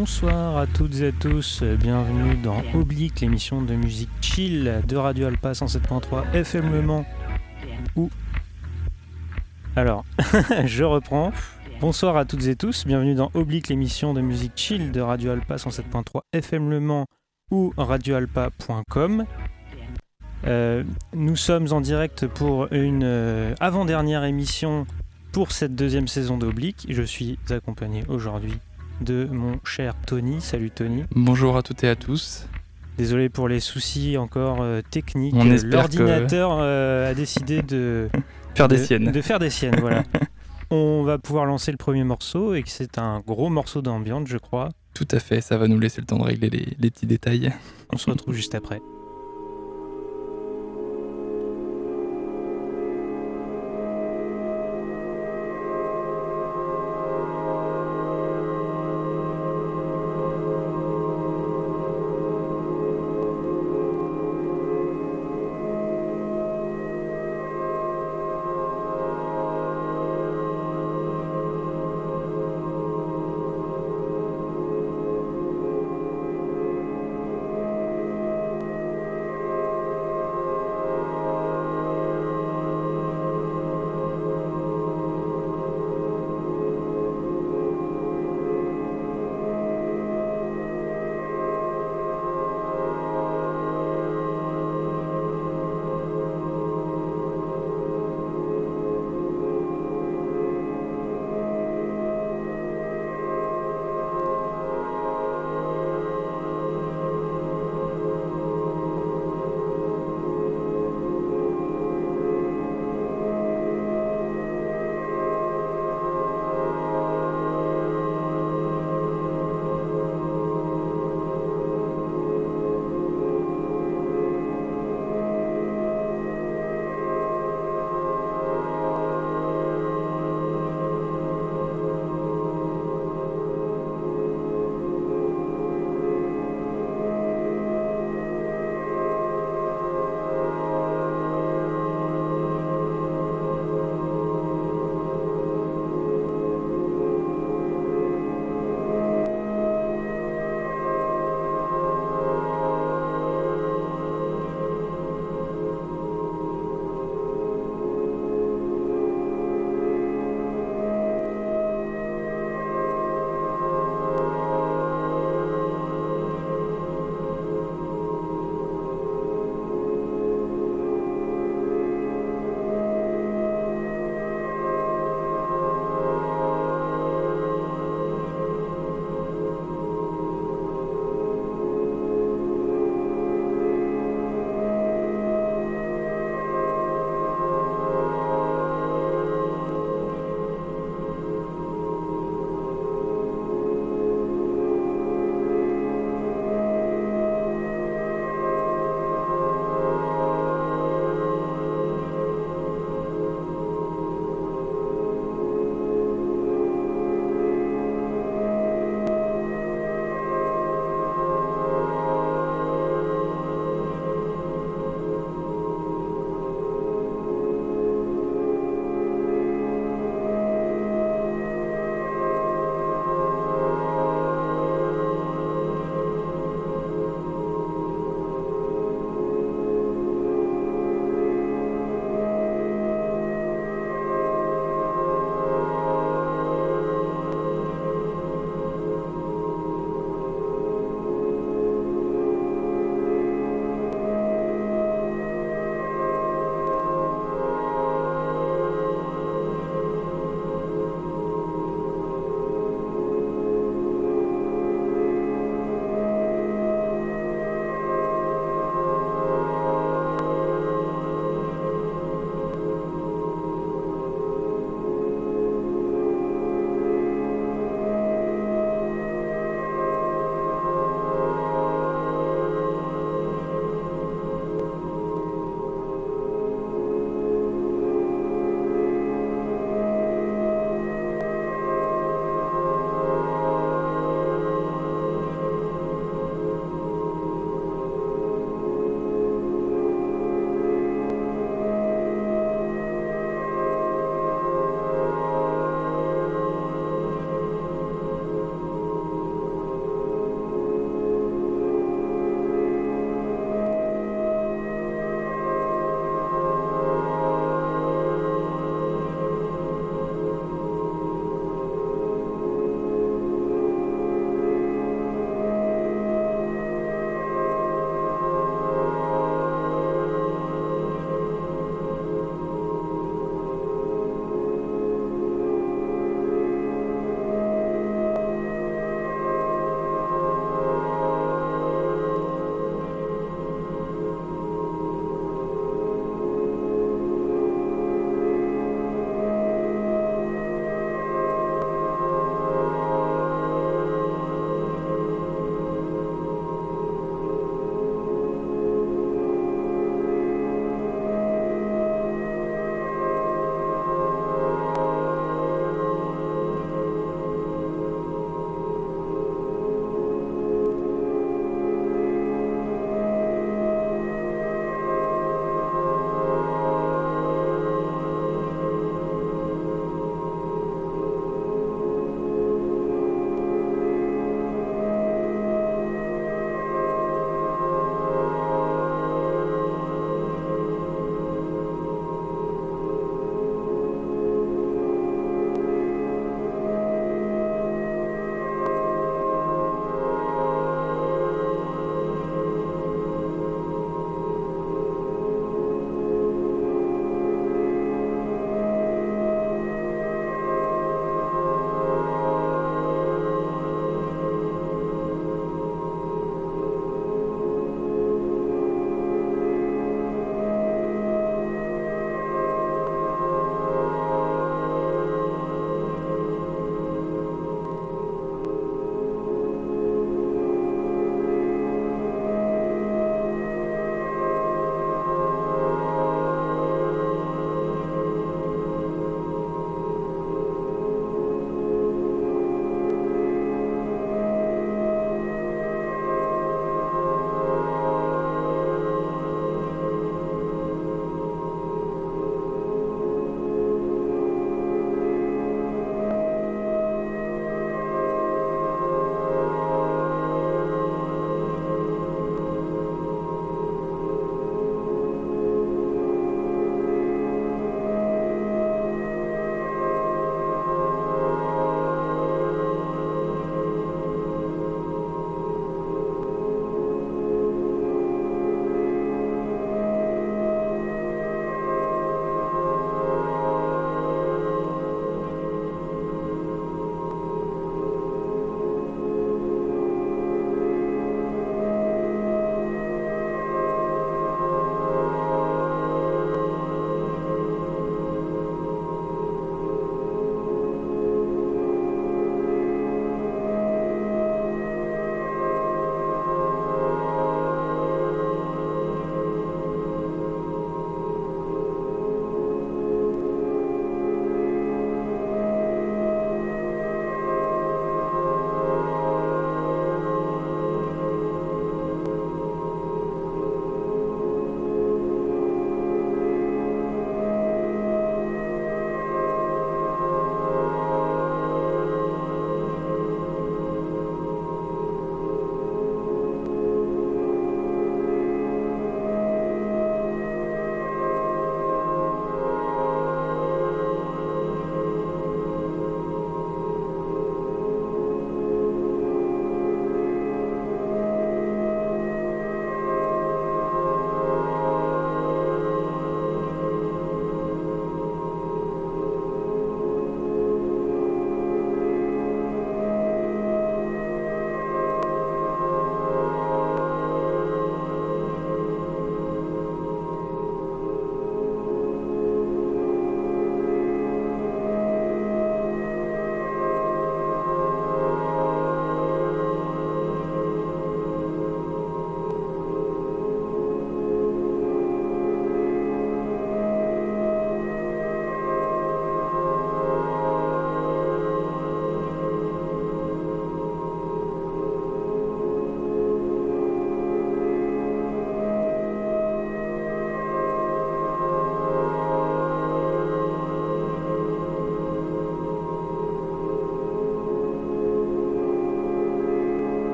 Bonsoir à toutes et tous, bienvenue dans Oblique, l'émission de musique chill de Radio Alpa 107.3 FM Le Mans. Ou. Alors, je reprends. Bonsoir à toutes et tous, bienvenue dans Oblique, l'émission de musique chill de Radio Alpa 107.3 FM Le Mans ou radioalpa.com. Euh, nous sommes en direct pour une euh, avant-dernière émission pour cette deuxième saison d'Oblique. Je suis accompagné aujourd'hui de mon cher Tony. Salut Tony. Bonjour à toutes et à tous. Désolé pour les soucis encore euh, techniques. On espère L'ordinateur euh, a décidé de faire des de- siennes. De faire des siennes, voilà. On va pouvoir lancer le premier morceau et que c'est un gros morceau d'ambiance, je crois. Tout à fait, ça va nous laisser le temps de régler les, les petits détails. On se retrouve juste après.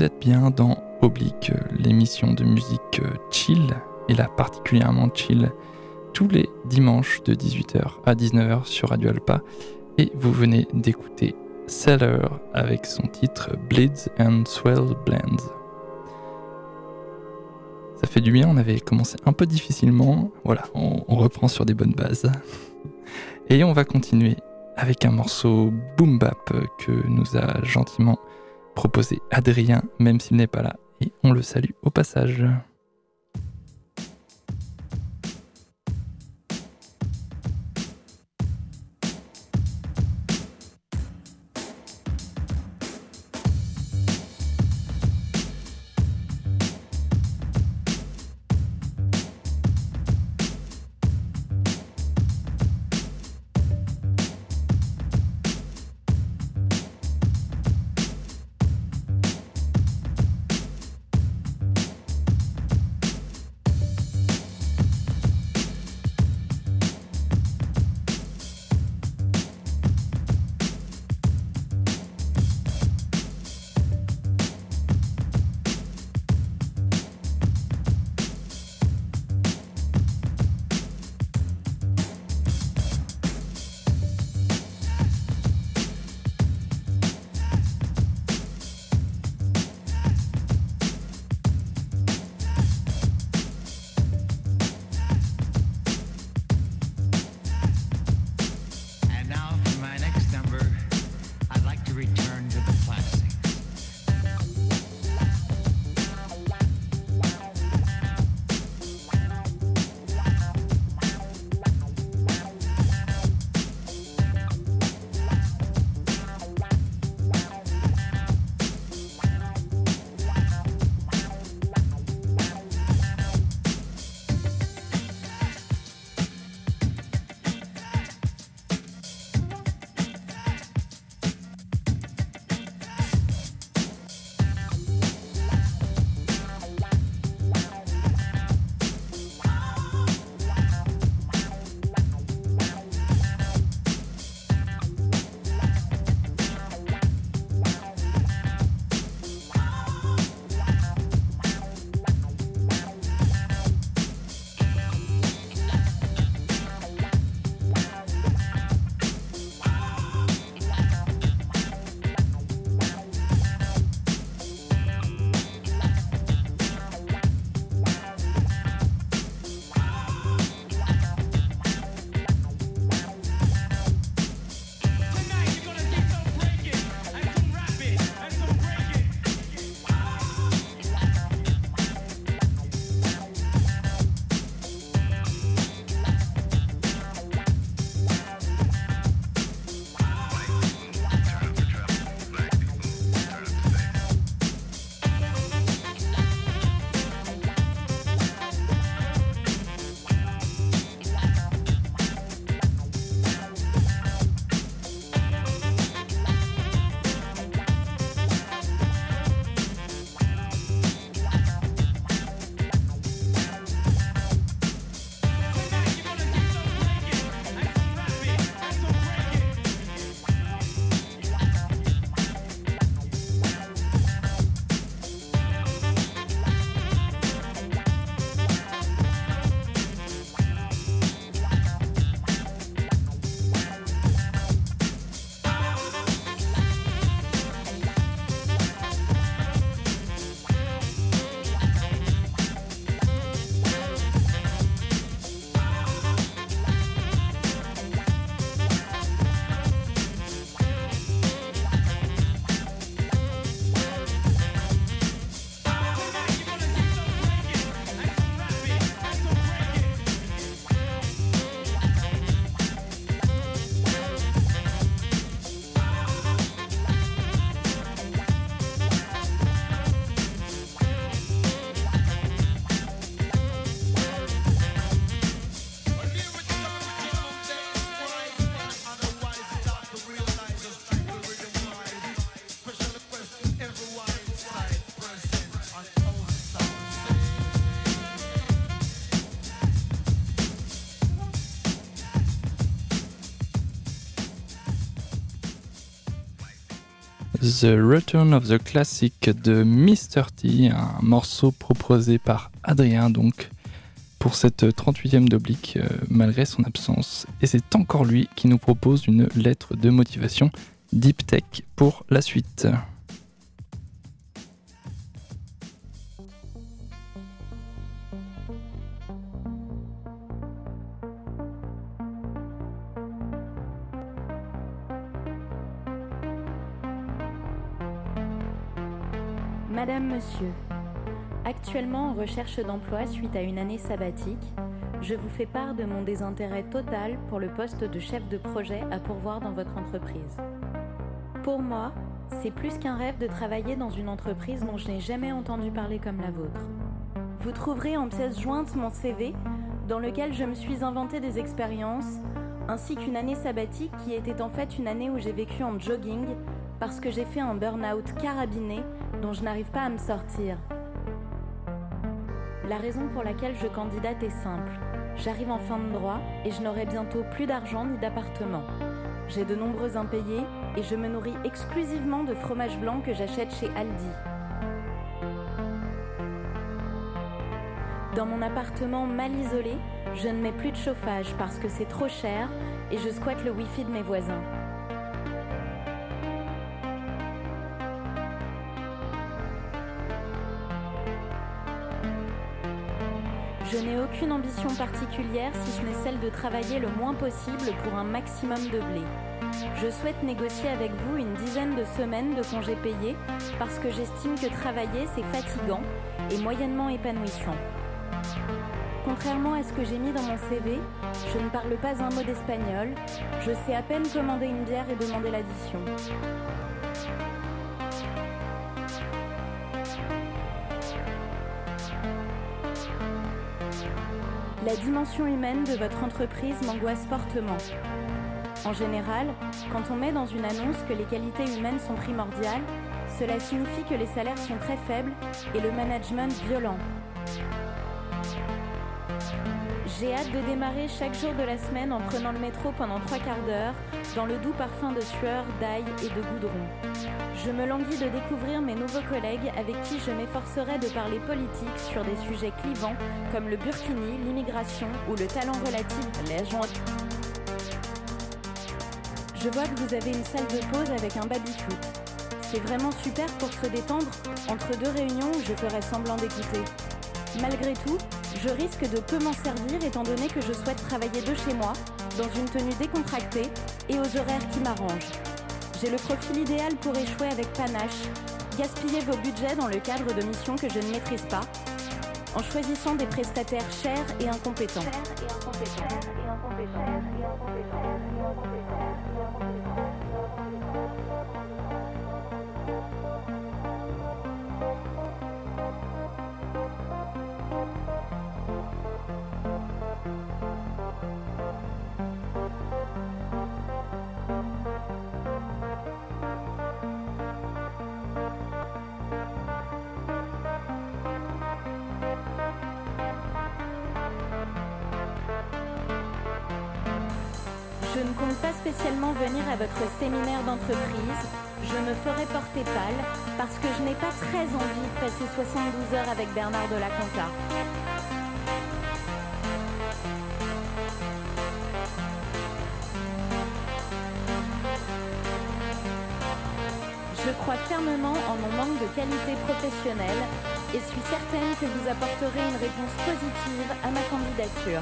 Vous êtes bien dans Oblique, l'émission de musique chill, et là particulièrement chill, tous les dimanches de 18h à 19h sur Radio Alpa. Et vous venez d'écouter Seller avec son titre Bleeds and Swell Blends. Ça fait du bien, on avait commencé un peu difficilement. Voilà, on, on reprend sur des bonnes bases. Et on va continuer avec un morceau boom bap que nous a gentiment proposé Adrien, même s'il n'est pas là. Et on le salue au passage. The Return of the Classic de Mr. T, un morceau proposé par Adrien donc pour cette 38e d'oblique euh, malgré son absence. Et c'est encore lui qui nous propose une lettre de motivation Deep Tech pour la suite. Actuellement en recherche d'emploi suite à une année sabbatique, je vous fais part de mon désintérêt total pour le poste de chef de projet à pourvoir dans votre entreprise. Pour moi, c'est plus qu'un rêve de travailler dans une entreprise dont je n'ai jamais entendu parler comme la vôtre. Vous trouverez en pièce jointe mon CV, dans lequel je me suis inventé des expériences, ainsi qu'une année sabbatique qui était en fait une année où j'ai vécu en jogging parce que j'ai fait un burn-out carabiné dont je n'arrive pas à me sortir. La raison pour laquelle je candidate est simple. J'arrive en fin de droit et je n'aurai bientôt plus d'argent ni d'appartement. J'ai de nombreux impayés et je me nourris exclusivement de fromage blanc que j'achète chez Aldi. Dans mon appartement mal isolé, je ne mets plus de chauffage parce que c'est trop cher et je squatte le wifi de mes voisins. Je n'ai aucune ambition particulière si ce n'est celle de travailler le moins possible pour un maximum de blé. Je souhaite négocier avec vous une dizaine de semaines de congés payés parce que j'estime que travailler c'est fatigant et moyennement épanouissant. Contrairement à ce que j'ai mis dans mon CV, je ne parle pas un mot d'espagnol, je sais à peine commander une bière et demander l'addition. La dimension humaine de votre entreprise m'angoisse fortement. En général, quand on met dans une annonce que les qualités humaines sont primordiales, cela signifie que les salaires sont très faibles et le management violent. J'ai hâte de démarrer chaque jour de la semaine en prenant le métro pendant trois quarts d'heure, dans le doux parfum de sueur, d'ail et de goudron. Je me languis de découvrir mes nouveaux collègues avec qui je m'efforcerai de parler politique sur des sujets clivants comme le burkini, l'immigration ou le talent relatif la jointe. Je vois que vous avez une salle de pause avec un baby-foot. C'est vraiment super pour se détendre entre deux réunions je ferai semblant d'écouter. Malgré tout, je risque de peu m'en servir étant donné que je souhaite travailler de chez moi, dans une tenue décontractée et aux horaires qui m'arrangent. J'ai le profil idéal pour échouer avec panache, gaspiller vos budgets dans le cadre de missions que je ne maîtrise pas, en choisissant des prestataires chers et incompétents. Je ne compte pas spécialement venir à votre séminaire d'entreprise. Je me ferai porter pâle parce que je n'ai pas très envie de passer 72 heures avec Bernard de la Conta. Je crois fermement en mon manque de qualité professionnelle et suis certaine que vous apporterez une réponse positive à ma candidature.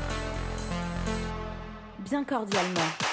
Bien cordialement.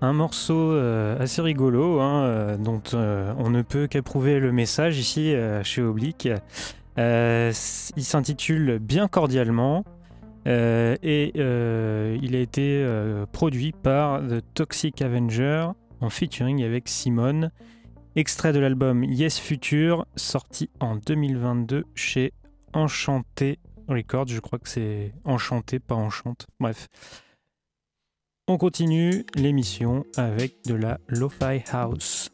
Un morceau assez rigolo hein, dont on ne peut qu'approuver le message ici chez Oblique. il s'intitule Bien cordialement et il a été produit par The Toxic Avenger en featuring avec Simone. Extrait de l'album Yes Future, sorti en 2022 chez Enchanté Records. Je crois que c'est Enchanté, pas Enchante. Bref. On continue l'émission avec de la Lo-Fi House.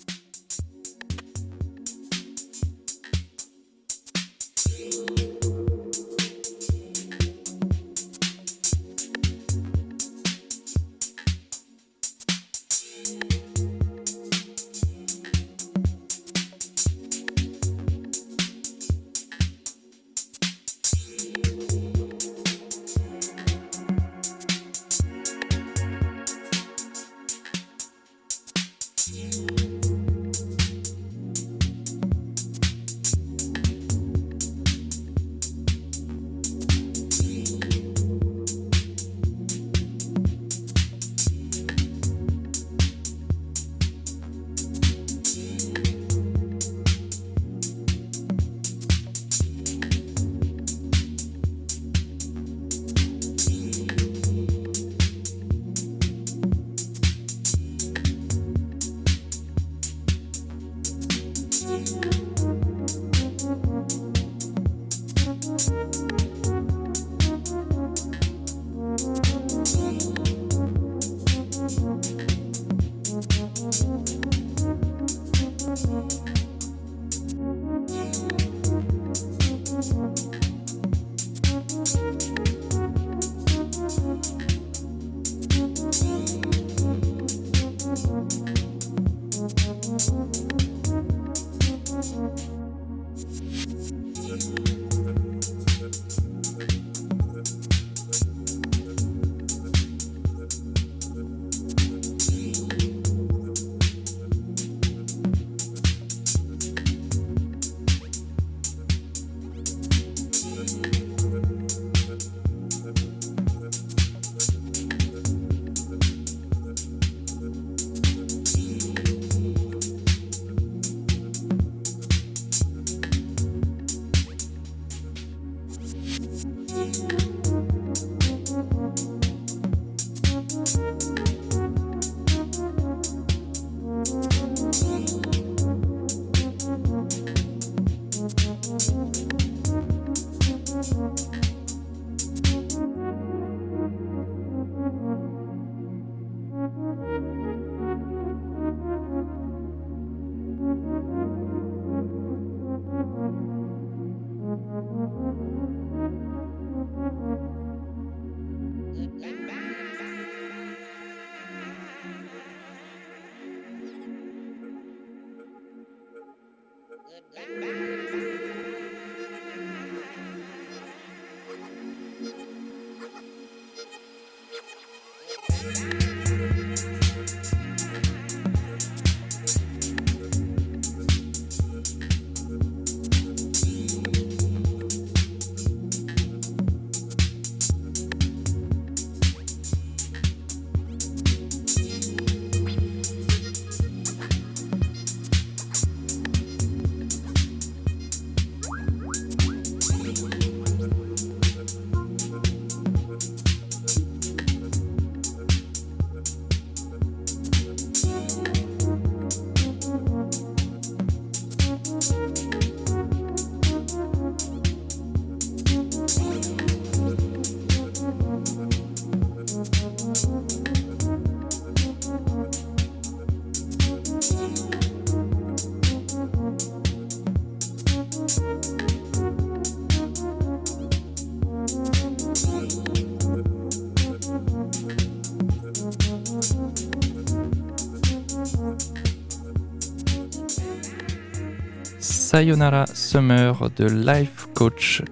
Sayonara Summer de Life Coach.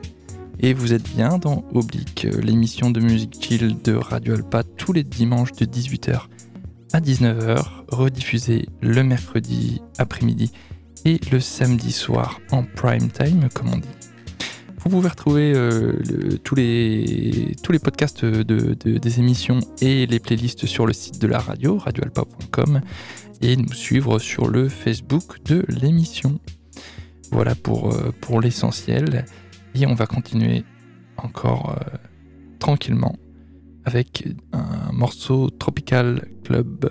Et vous êtes bien dans Oblique, l'émission de musique chill de Radio Alpa tous les dimanches de 18h à 19h, rediffusée le mercredi après-midi et le samedi soir en prime time, comme on dit. Vous pouvez retrouver euh, tous, les, podcasts de- des émissions et les playlists sur le site de la radio, radioalpa.com, et nous suivre sur le Facebook de l'émission. Voilà pour, euh, pour l'essentiel. Et on va continuer encore euh, tranquillement avec un morceau Tropical Club.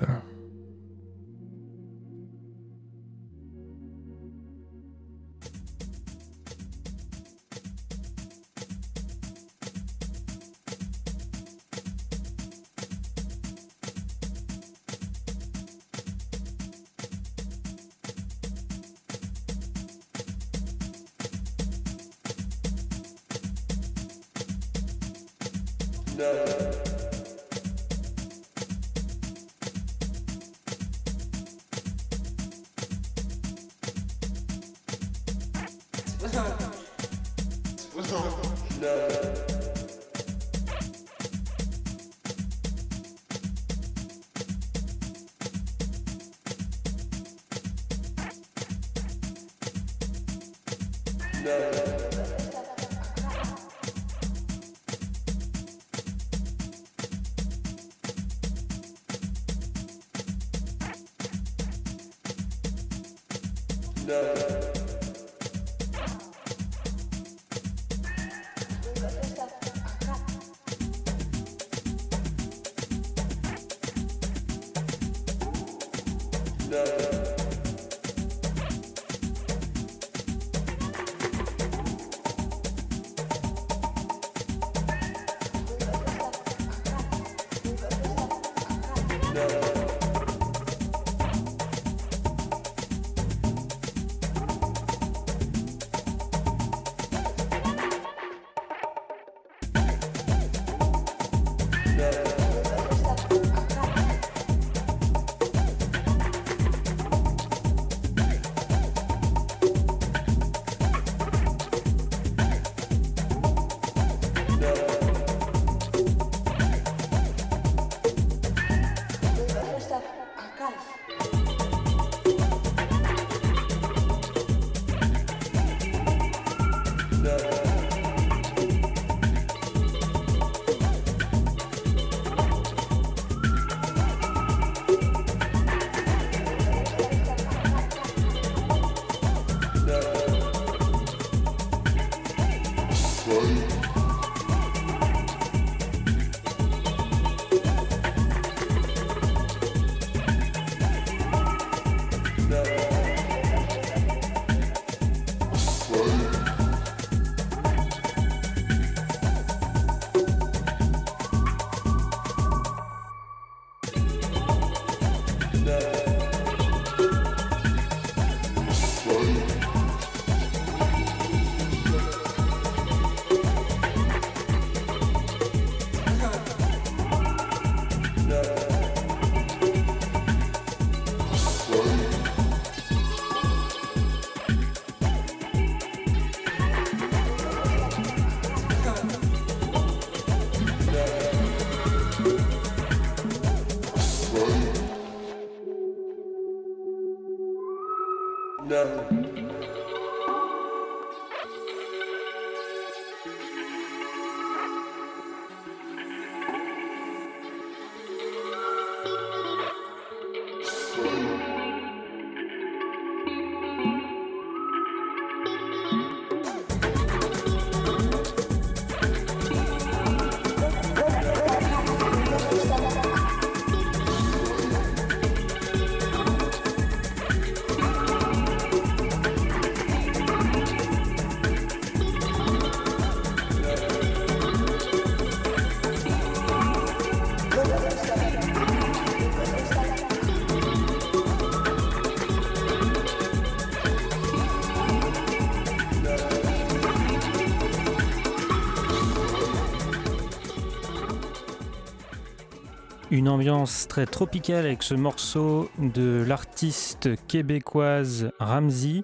Une ambiance très tropicale avec ce morceau de l'artiste québécoise Ramsey,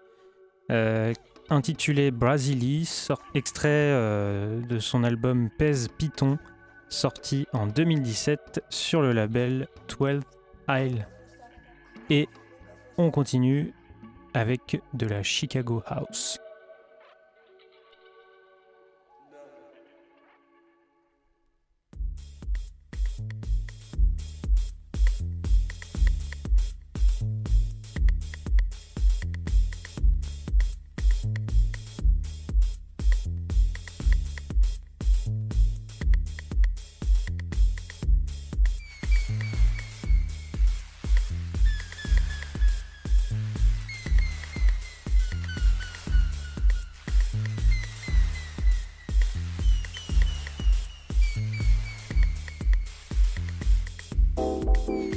euh, intitulé Brasilie, extrait euh, de son album Pèse Python, sorti en 2017 sur le label 12 Isle. Et on continue avec de la Chicago House. you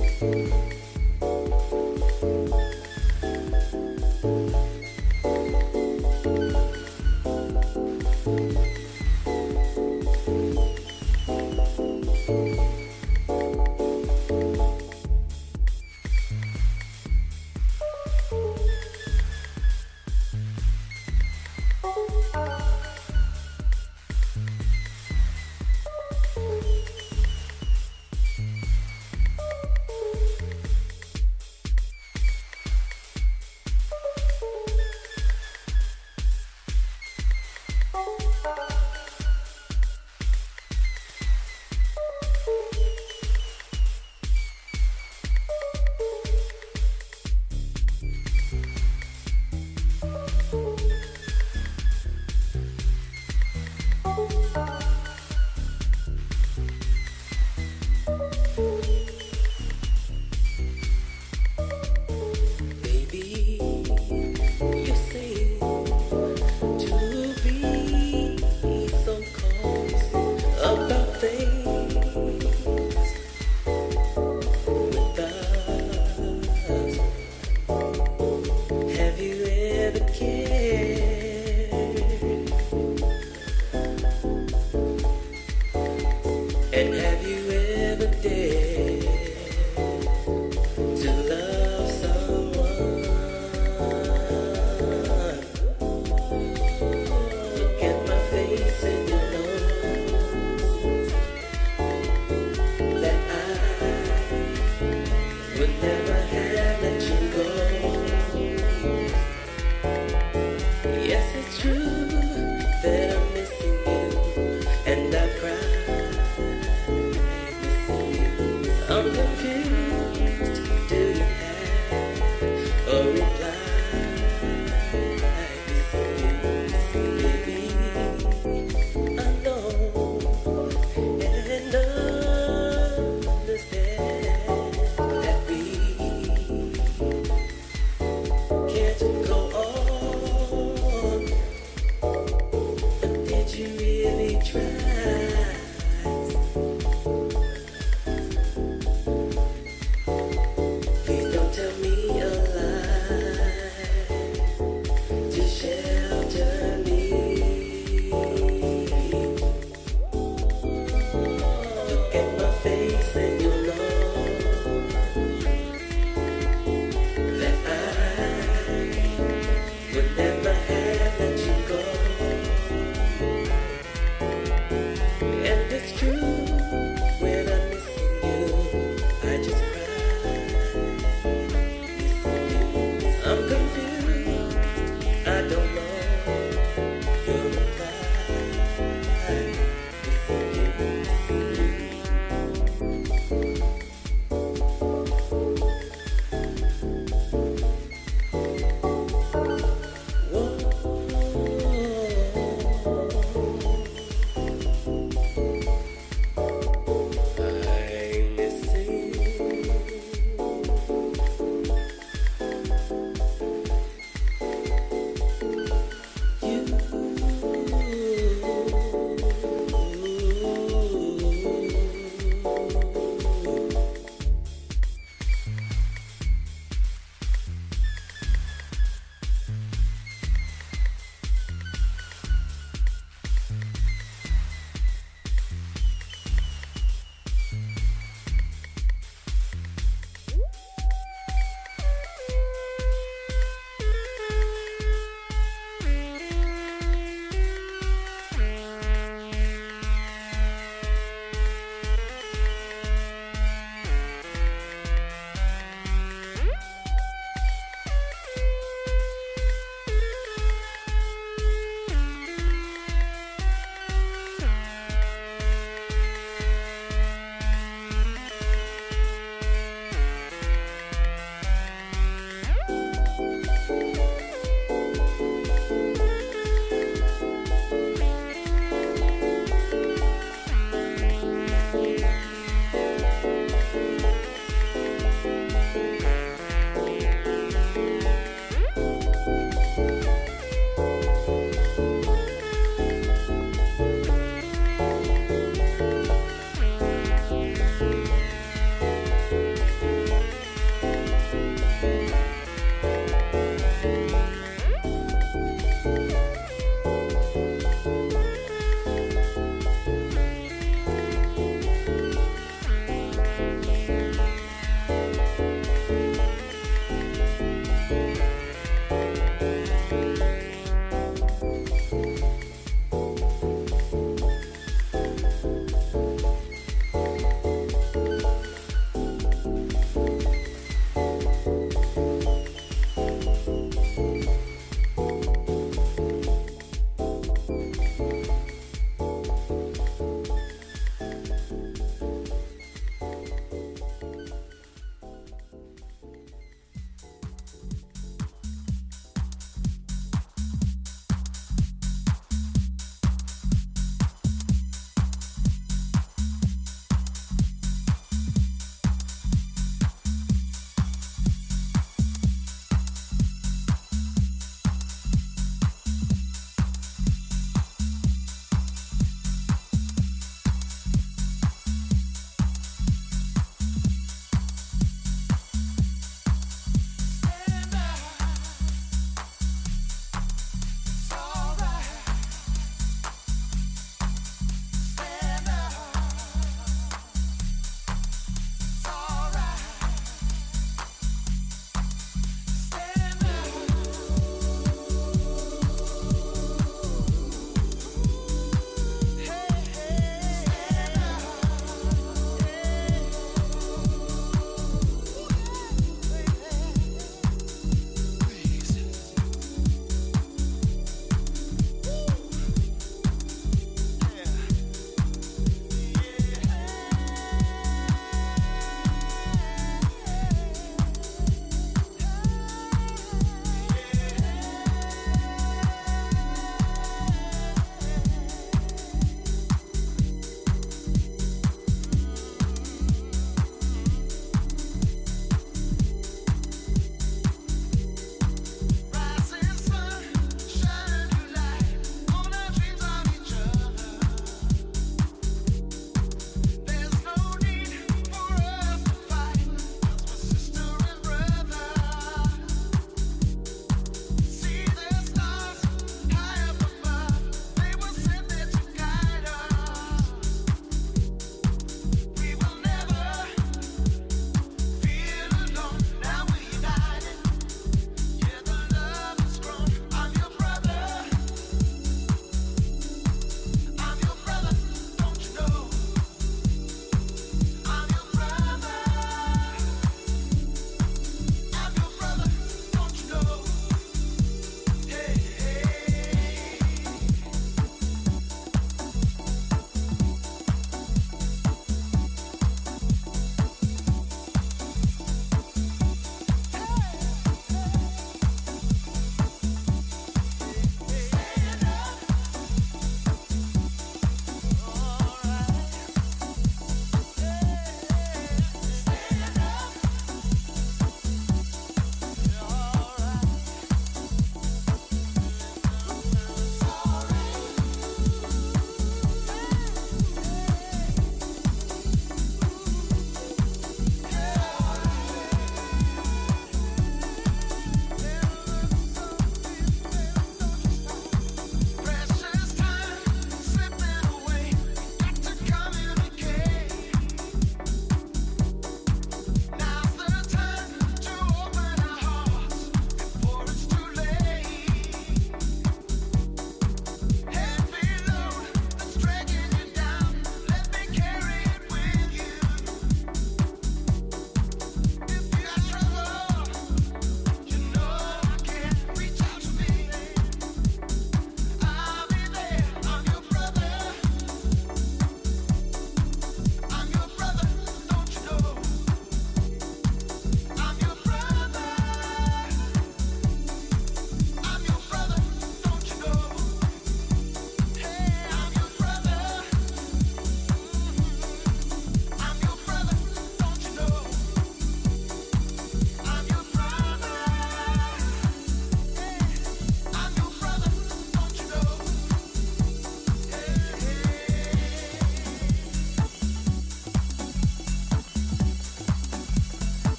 with them.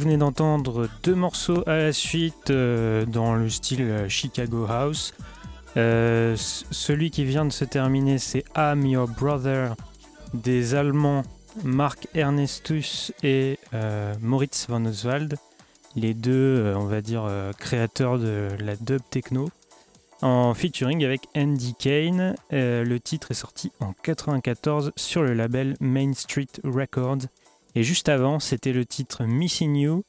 Venez d'entendre deux morceaux à la suite euh, dans le style euh, Chicago House. Euh, celui qui vient de se terminer, c'est I'm Your Brother des Allemands Mark Ernestus et Moritz van Oswald. Les deux, on va dire, créateurs de la dub techno. En featuring avec Andy Kane. le titre est sorti en 94 sur le label Main Street Records. Et juste avant, c'était le titre Missing You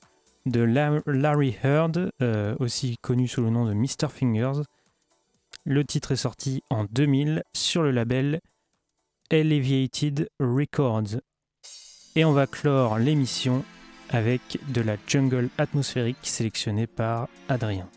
de Larry Heard, euh, aussi connu sous le nom de Mr. Fingers. Le titre est sorti en 2000 sur le label Alleviated Records. Et on va clore l'émission avec de la jungle atmosphérique sélectionnée par Adrien.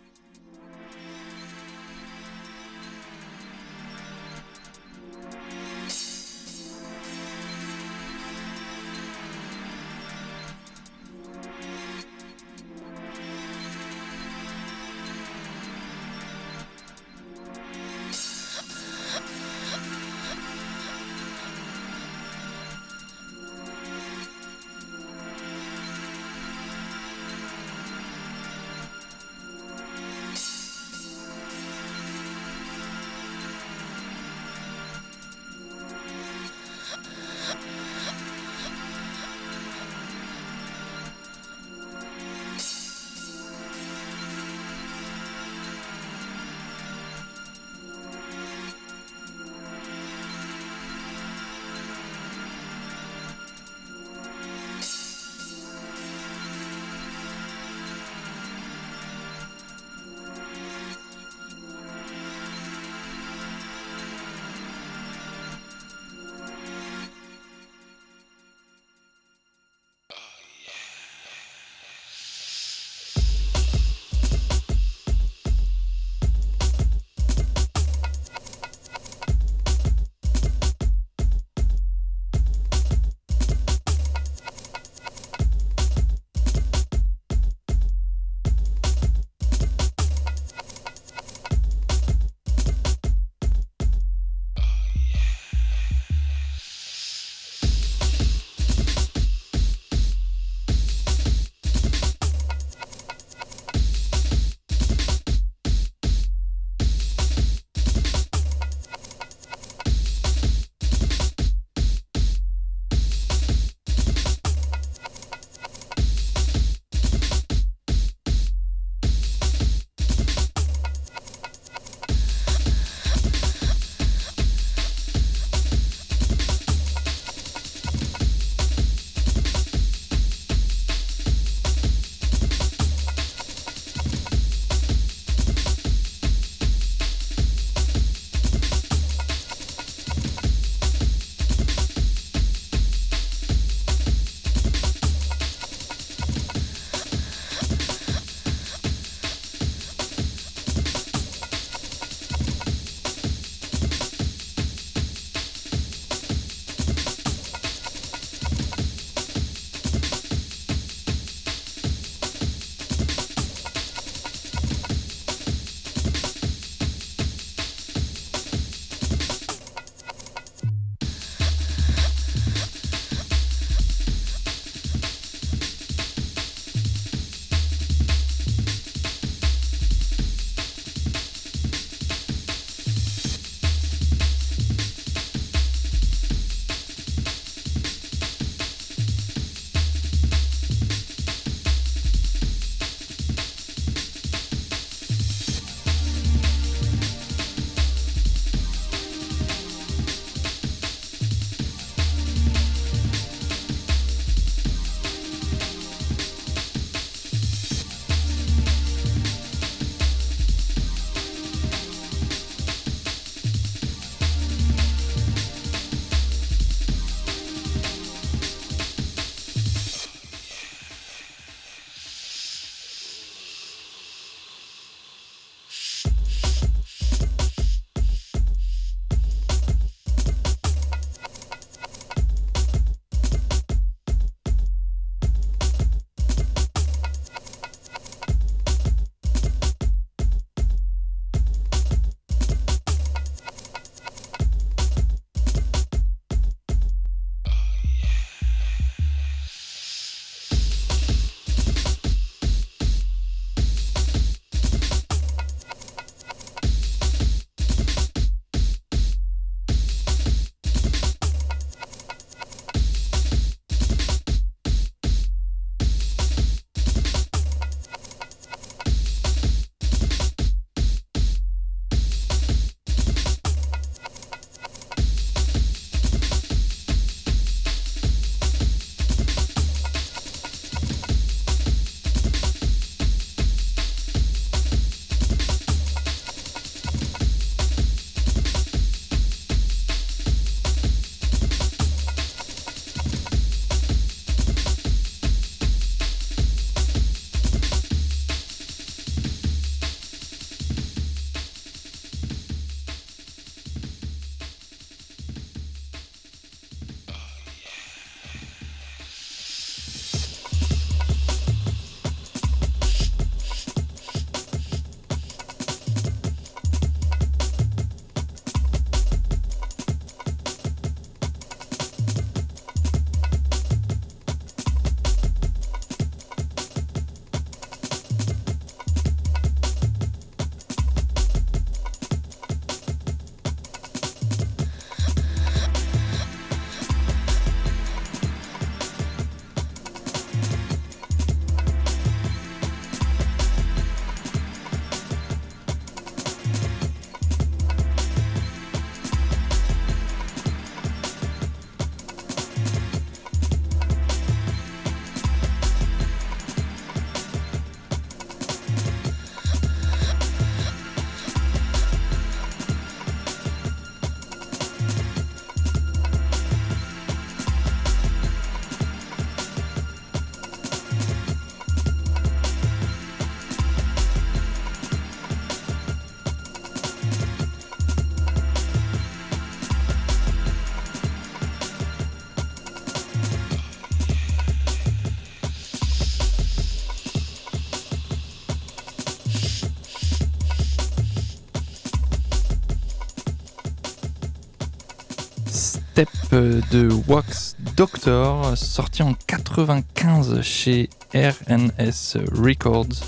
De Wax Doctor, sorti en 95 chez RNS Records,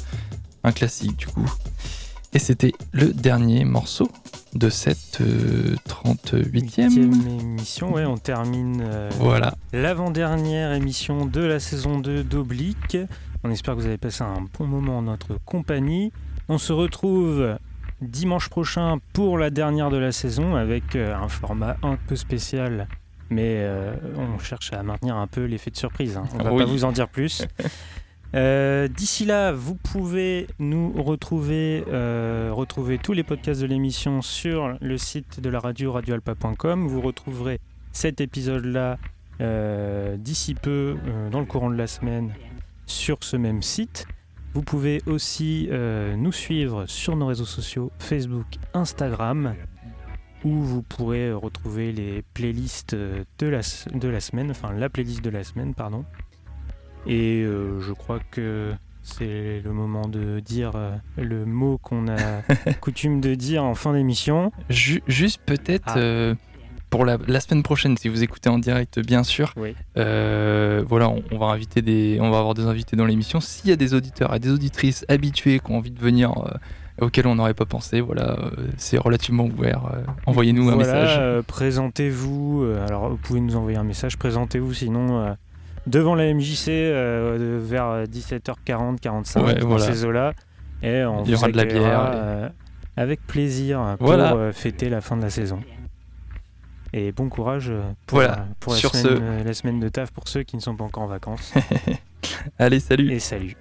un classique du coup. Et c'était le dernier morceau de cette 38e euh, émission. Ouais, on termine euh, voilà. l'avant-dernière émission de la saison 2 d'Oblique. On espère que vous avez passé un bon moment en notre compagnie. On se retrouve dimanche prochain pour la dernière de la saison avec euh, un format un peu spécial. Mais on cherche à maintenir un peu l'effet de surprise. Hein. On va pas vous en dire plus. Euh, d'ici là, vous pouvez nous retrouver, euh, retrouver tous les podcasts de l'émission sur le site de la radio radioalpa.com. Vous retrouverez cet épisode-là euh, d'ici peu, dans le courant de la semaine, sur ce même site. Vous pouvez aussi nous suivre sur nos réseaux sociaux Facebook, Instagram, où vous pourrez retrouver les playlists de la, de la semaine, enfin la playlist de la semaine, pardon. Et euh, je crois que c'est le moment de dire euh, le mot qu'on a coutume de dire en fin d'émission. juste peut-être ah. euh, pour la, semaine prochaine, si vous écoutez en direct, bien sûr. voilà, on, va inviter des, on va avoir des invités dans l'émission. S'il y a des auditeurs et des auditrices habitués qui ont envie de venir. Auxquels on n'aurait pas pensé, voilà, c'est relativement ouvert. Envoyez-nous un message. présentez-vous. alors, vous pouvez nous envoyer un message. Présentez-vous, sinon devant la MJC euh, vers 17h40, 45 dans ces eaux-là. Et on Il y aura de la bière. Euh, avec plaisir pour euh, fêter la fin de la saison. Et bon courage pour, pour la, semaine, la semaine de taf pour ceux qui ne sont pas encore en vacances. Allez, salut. Et salut.